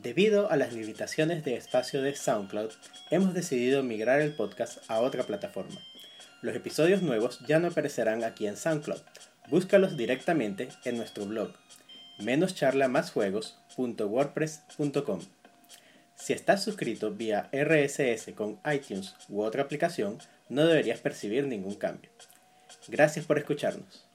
Debido a las limitaciones de espacio de SoundCloud, hemos decidido migrar el podcast a otra plataforma. Los episodios nuevos ya no aparecerán aquí en SoundCloud. Búscalos directamente en nuestro blog menoscharlamasjuegos.wordpress.com. Si estás suscrito vía RSS con iTunes u otra aplicación, no deberías percibir ningún cambio. Gracias por escucharnos.